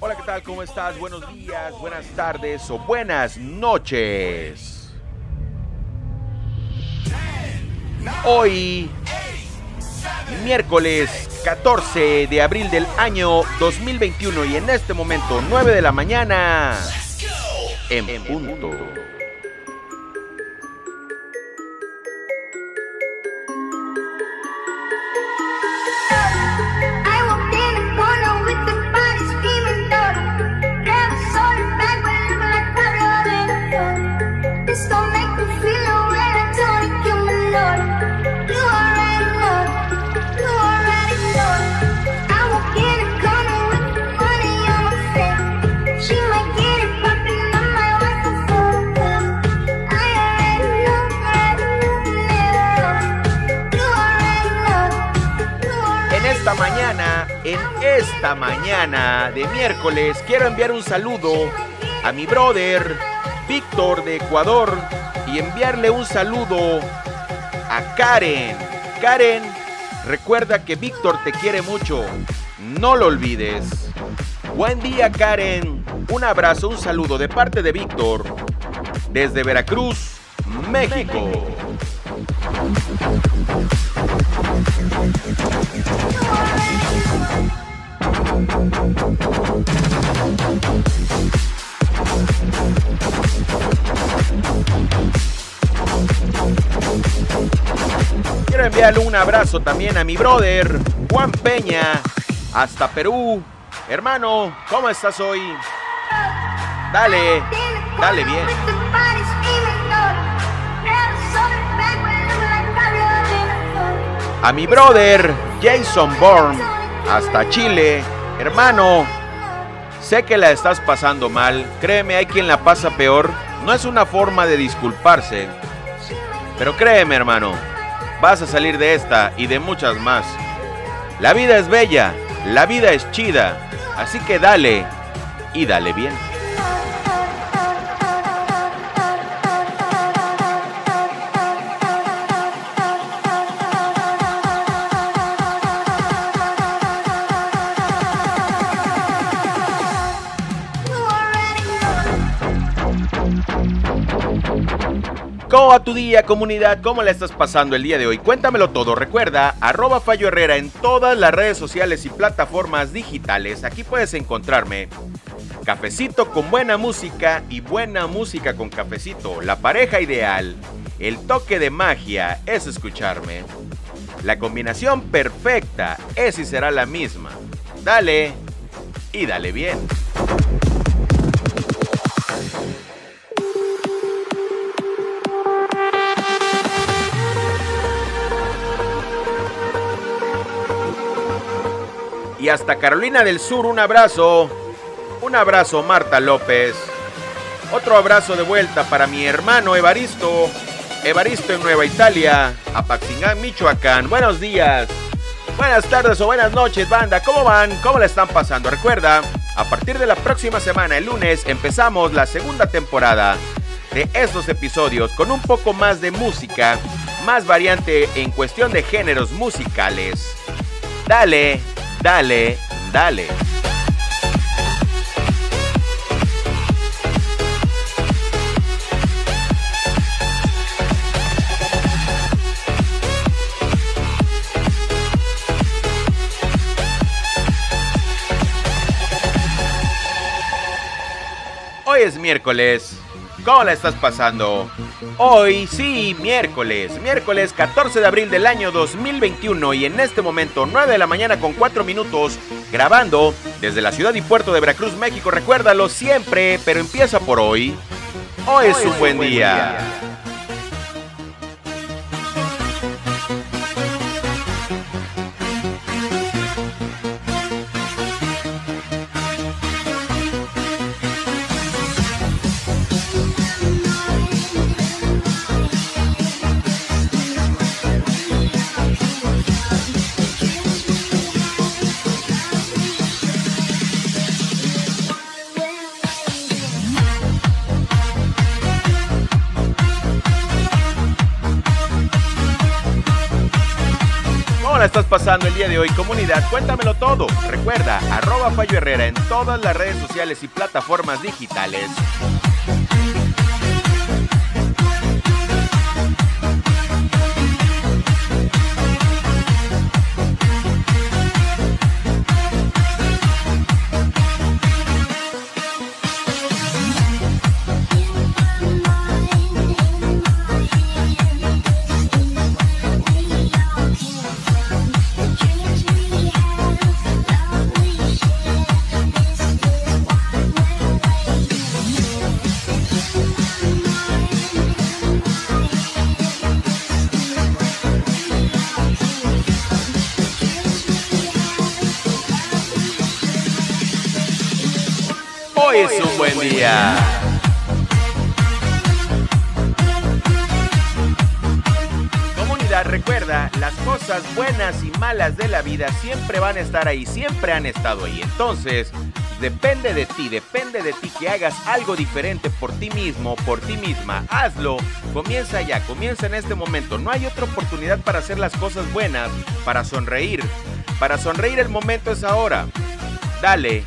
Hola, ¿qué tal? ¿Cómo estás? Buenos días, buenas tardes o buenas noches. Hoy, miércoles 14 de abril del año 2021 y en este momento 9 de la mañana, en punto. Mañana de miércoles, quiero enviar un saludo a mi brother Víctor de Ecuador y enviarle un saludo a Karen. Karen, recuerda que Víctor te quiere mucho, no lo olvides. Buen día Karen, un abrazo, un saludo de parte de Víctor desde Veracruz, México. Quiero enviarle un abrazo también a mi brother Juan Peña hasta Perú. Hermano, ¿cómo estás hoy? Dale, dale bien. A mi brother Jason Bourne hasta Chile. Hermano, sé que la estás pasando mal. Créeme, hay quien la pasa peor. No es una forma de disculparse. Pero créeme, hermano, vas a salir de esta y de muchas más. La vida es bella, la vida es chida. Así que dale y dale bien. ¿Cómo va tu día, comunidad? ¿Cómo la estás pasando el día de hoy? Cuéntamelo todo. Recuerda, arroba Fallo Herrera en todas las redes sociales y plataformas digitales. Aquí puedes encontrarme. Cafecito con buena música y buena música con cafecito. La pareja ideal. El toque de magia es escucharme. La combinación perfecta es y será la misma. Dale y dale bien. Y hasta Carolina del Sur, un abrazo. Un abrazo, Marta López. Otro abrazo de vuelta para mi hermano Evaristo. Evaristo en Nueva Italia, Apaxingán, Michoacán. Buenos días. Buenas tardes o buenas noches, banda. ¿Cómo van? ¿Cómo la están pasando? Recuerda, a partir de la próxima semana, el lunes, empezamos la segunda temporada de estos episodios con un poco más de música, más variante en cuestión de géneros musicales. Dale, dale, dale. Hoy es miércoles. ¿Cómo la estás pasando? Hoy sí, miércoles, miércoles 14 de abril del año 2021 y en este momento 9 de la mañana con 4 minutos grabando desde la ciudad y puerto de Veracruz, México. Recuérdalo siempre, pero empieza por hoy. Hoy, es un buen, día. Pasando el día de hoy, comunidad? Cuéntamelo todo. Recuerda, arroba Fallo Herrera en todas las redes sociales y plataformas digitales. Comunidad, recuerda, las cosas buenas y malas de la vida siempre van a estar ahí, siempre han estado ahí. Entonces, depende de ti, depende de ti que hagas algo diferente por ti mismo, por ti misma. Hazlo, comienza ya, comienza en este momento. No hay otra oportunidad para hacer las cosas buenas, para sonreír. Para sonreír el momento es ahora. Dale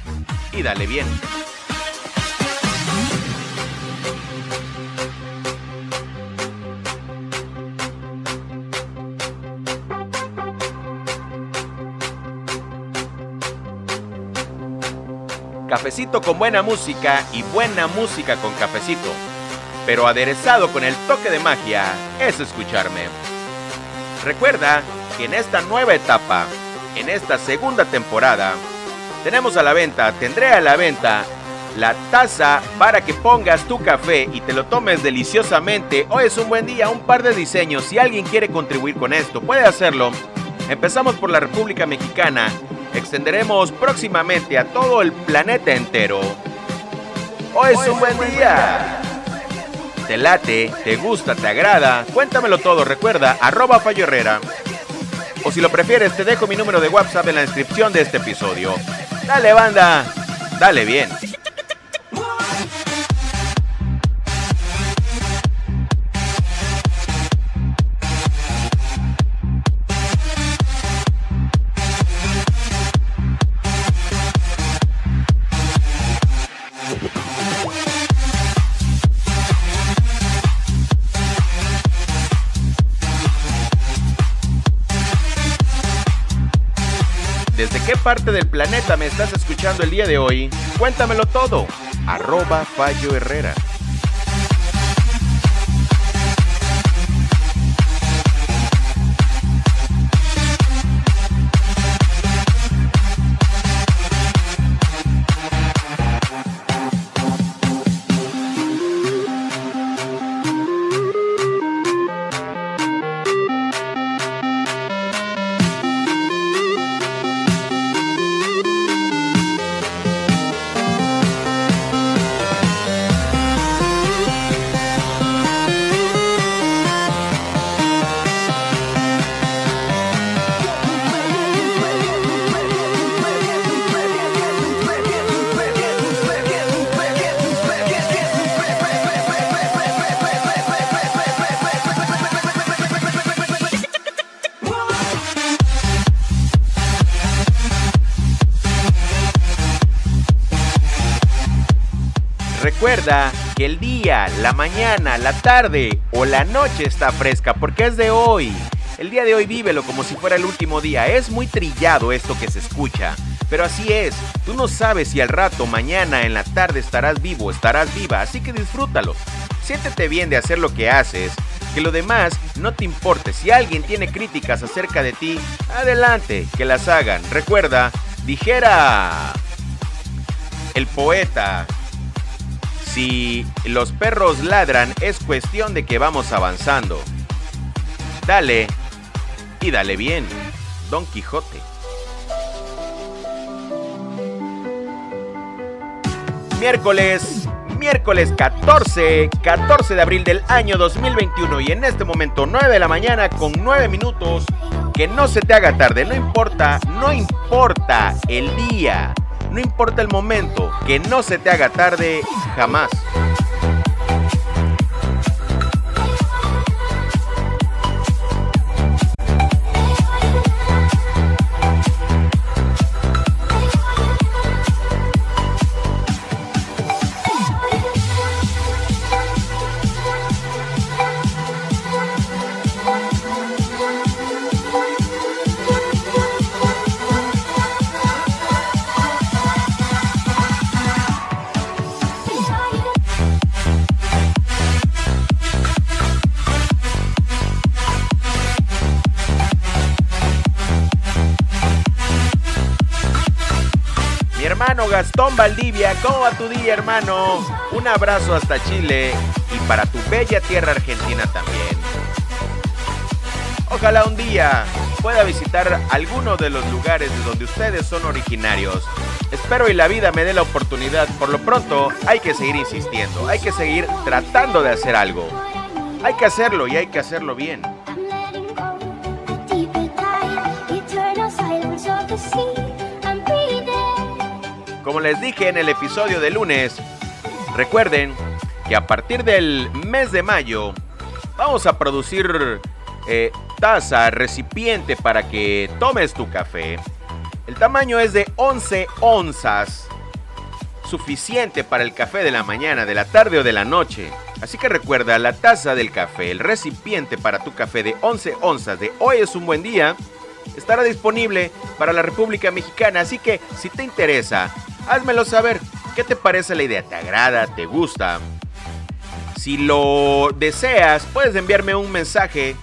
y dale bien. Cafecito con buena música y buena música con cafecito. Pero aderezado con el toque de magia es escucharme. Recuerda que en esta nueva etapa, en esta segunda temporada, tenemos a la venta, tendré a la venta la taza para que pongas tu café y te lo tomes deliciosamente. Hoy es un buen día, un par de diseños. Si alguien quiere contribuir con esto, puede hacerlo. Empezamos por la República Mexicana extenderemos próximamente a todo el planeta entero. Hoy es un buen día. ¿Te late? ¿Te gusta? ¿Te agrada? Cuéntamelo todo, recuerda, arroba Fallo Herrera. O si lo prefieres, te dejo mi número de WhatsApp en la descripción de este episodio. Dale, banda. Dale bien. Parte del planeta me estás escuchando el día de hoy? Cuéntamelo todo. Arroba Fallo Herrera. Recuerda que el día, la mañana, la tarde o la noche está fresca porque es de hoy. El día de hoy vívelo como si fuera el último día. Es muy trillado esto que se escucha. Pero así es, tú no sabes si al rato, mañana, en la tarde estarás vivo, estarás viva, así que disfrútalo. Siéntete bien de hacer lo que haces, que lo demás no te importe. Si alguien tiene críticas acerca de ti, adelante, que las hagan. Recuerda, dijera el poeta, si los perros ladran es cuestión de que vamos avanzando. Dale y dale bien, Don Quijote. Miércoles, miércoles 14, 14 de abril del año 2021 y en este momento 9 de la mañana con 9 minutos. Que no se te haga tarde, no importa, no importa el día, no importa el momento, que no se te haga tarde jamás. Hermano Gastón Valdivia, ¿cómo va tu día, hermano? Un abrazo hasta Chile y para tu bella tierra argentina también. Ojalá un día pueda visitar alguno de los lugares de donde ustedes son originarios. Espero y la vida me dé la oportunidad. Por lo pronto, hay que seguir insistiendo, hay que seguir tratando de hacer algo. Hay que hacerlo y hay que hacerlo bien. Como les dije en el episodio de lunes, recuerden que a partir del mes de mayo vamos a producir eh, taza, recipiente para que tomes tu café. El tamaño es de 11 onzas, suficiente para el café de la mañana, de la tarde o de la noche. Así que recuerda, la taza del café, el recipiente para tu café de 11 onzas de hoy es un buen día, estará disponible para la República Mexicana. Así que si te interesa, házmelo saber. ¿Qué te parece la idea? ¿Te agrada? ¿Te gusta? Si lo deseas, puedes enviarme un mensaje.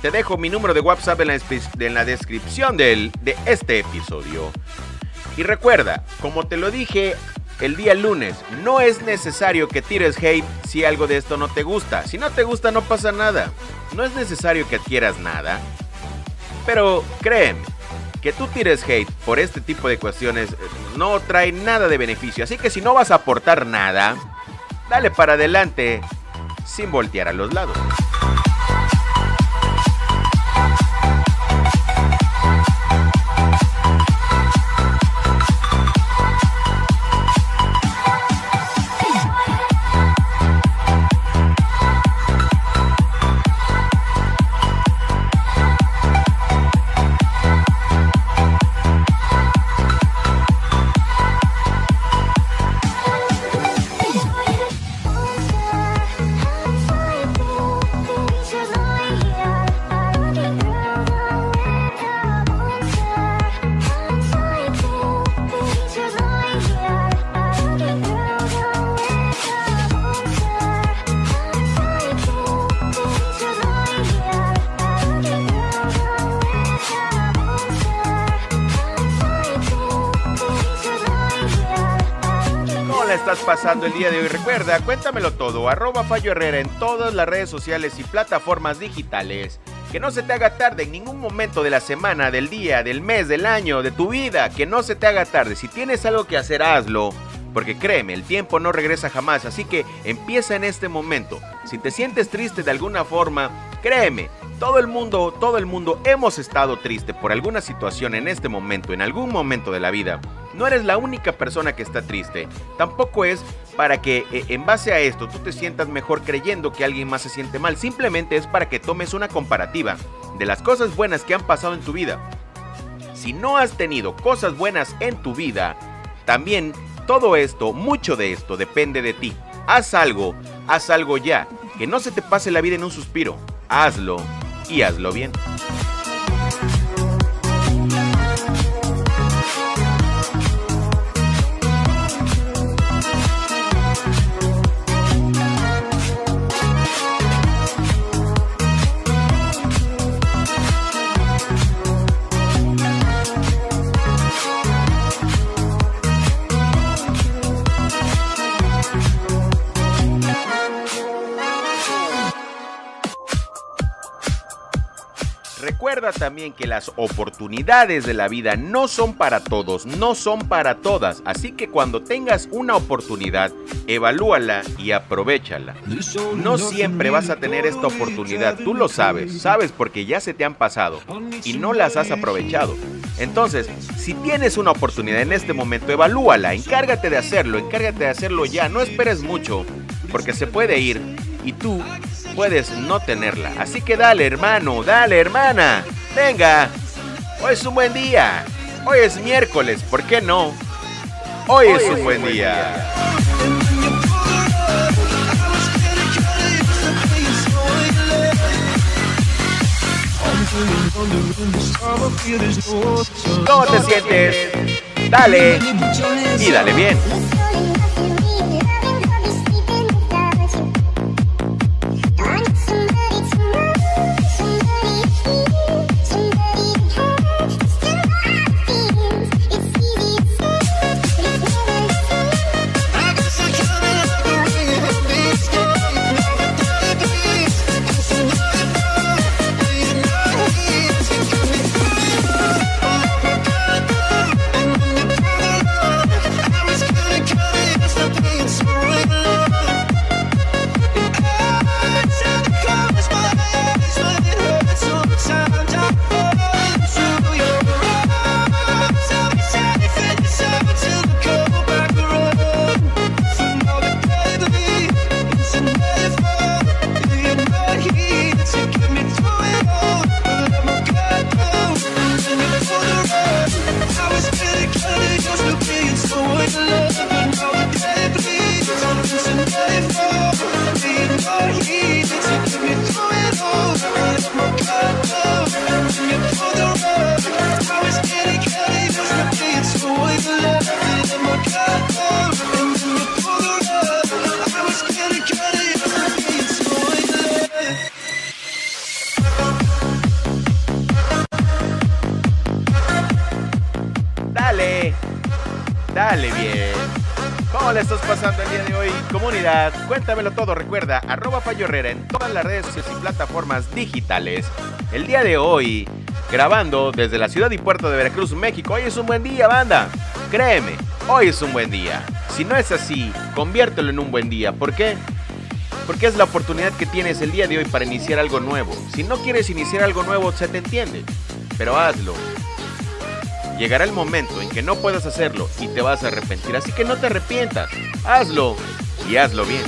Te dejo mi número de WhatsApp en la, descripción de este episodio. Y recuerda, como te lo dije el día lunes, no es necesario que tires hate si algo de esto no te gusta. Si no te gusta, no pasa nada. No es necesario que adquieras nada. Pero créeme, que tú tires hate por este tipo de cuestiones eh, no trae nada de beneficio. Así que si no vas a aportar nada, dale para adelante sin voltear a los lados. Estás pasando el día de hoy? Recuerda, cuéntamelo todo. Arroba Fallo Herrera en todas las redes sociales y plataformas digitales. Que no se te haga tarde en ningún momento de la semana, del día, del mes, del año, de tu vida. Que no se te haga tarde. Si tienes algo que hacer, hazlo. Porque créeme, el tiempo no regresa jamás. Así que empieza en este momento. Si te sientes triste de alguna forma, créeme, todo el mundo, todo el mundo hemos estado triste por alguna situación en este momento, en algún momento de la vida. No eres la única persona que está triste. Tampoco es para que eh, en base a esto tú te sientas mejor creyendo que alguien más se siente mal. Simplemente es para que tomes una comparativa de las cosas buenas que han pasado en tu vida. Si no has tenido cosas buenas en tu vida, también todo esto, mucho de esto depende de ti. Haz algo, haz algo ya. Que no se te pase la vida en un suspiro. Hazlo y hazlo bien. Recuerda también que las oportunidades de la vida no son para todos, no son para todas. Así que cuando tengas una oportunidad, evalúala y aprovechala. No siempre vas a tener esta oportunidad, tú lo sabes, sabes porque ya se te han pasado y no las has aprovechado. Entonces, si tienes una oportunidad en este momento, evalúala, encárgate de hacerlo, encárgate de hacerlo ya, no esperes mucho, porque se puede ir y tú puedes no tenerla. Así que dale, hermano, dale, hermana. Venga, hoy es un buen día. Hoy es miércoles, ¿por qué no? Hoy, es un buen día. ¿Cómo te sientes? Dale y dale bien. Cuéntamelo todo, recuerda, arroba Fallo Herrera en todas las redes sociales y plataformas digitales. El día de hoy, grabando desde la ciudad y puerto de Veracruz, México. Hoy es un buen día, banda. Créeme, hoy es un buen día. Si no es así, conviértelo en un buen día. ¿Por qué? Porque es la oportunidad que tienes el día de hoy para iniciar algo nuevo. Si no quieres iniciar algo nuevo, se te entiende. Pero hazlo. Llegará el momento en que no puedas hacerlo y te vas a arrepentir. Así que no te arrepientas. Hazlo y hazlo bien.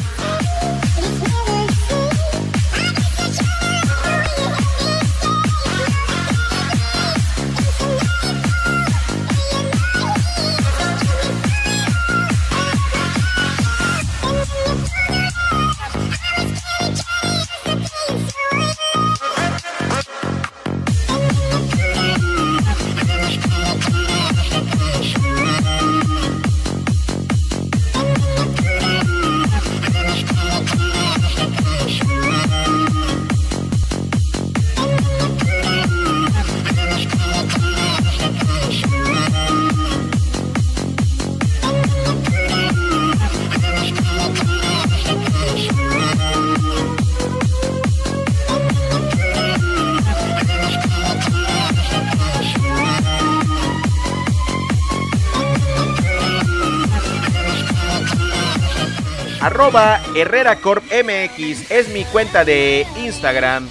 Arroba Herrera Corp MX es mi cuenta de Instagram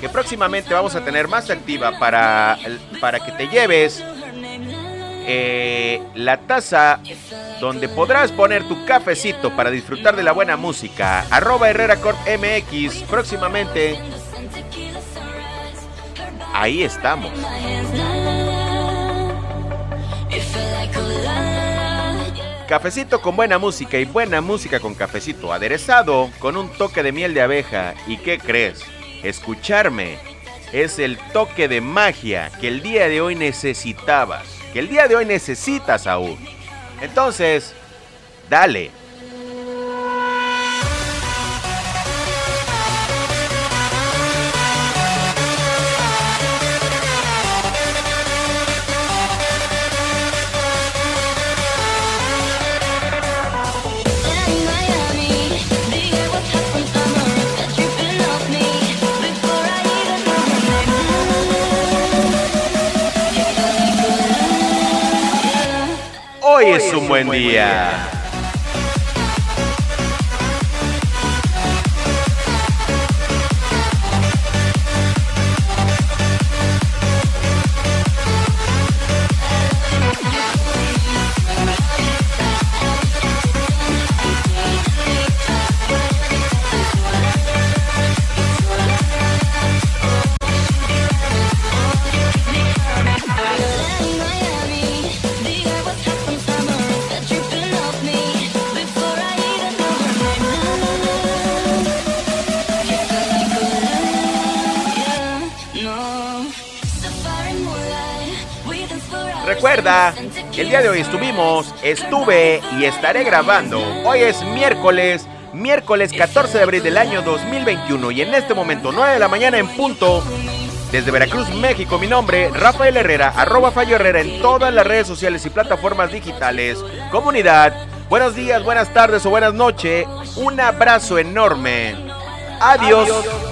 que próximamente vamos a tener más activa para, para que te lleves eh, la taza donde podrás poner tu cafecito para disfrutar de la buena música. Arroba Herrera Corp MX próximamente. Ahí estamos. Cafecito con buena música y buena música con cafecito aderezado con un toque de miel de abeja. ¿Y qué crees? Escucharme es el toque de magia que el día de hoy necesitabas, que el día de hoy necesitas aún. Entonces, dale. Es un buen día. Recuerda que el día de hoy estuvimos, estuve y estaré grabando. Hoy es miércoles, miércoles 14 de abril del año 2021 y en este momento 9 de la mañana en punto. Desde Veracruz, México, mi nombre, Rafael Herrera, arroba Fallo Herrera en todas las redes sociales y plataformas digitales. Comunidad, buenos días, buenas tardes o buenas noches. Un abrazo enorme. Adiós.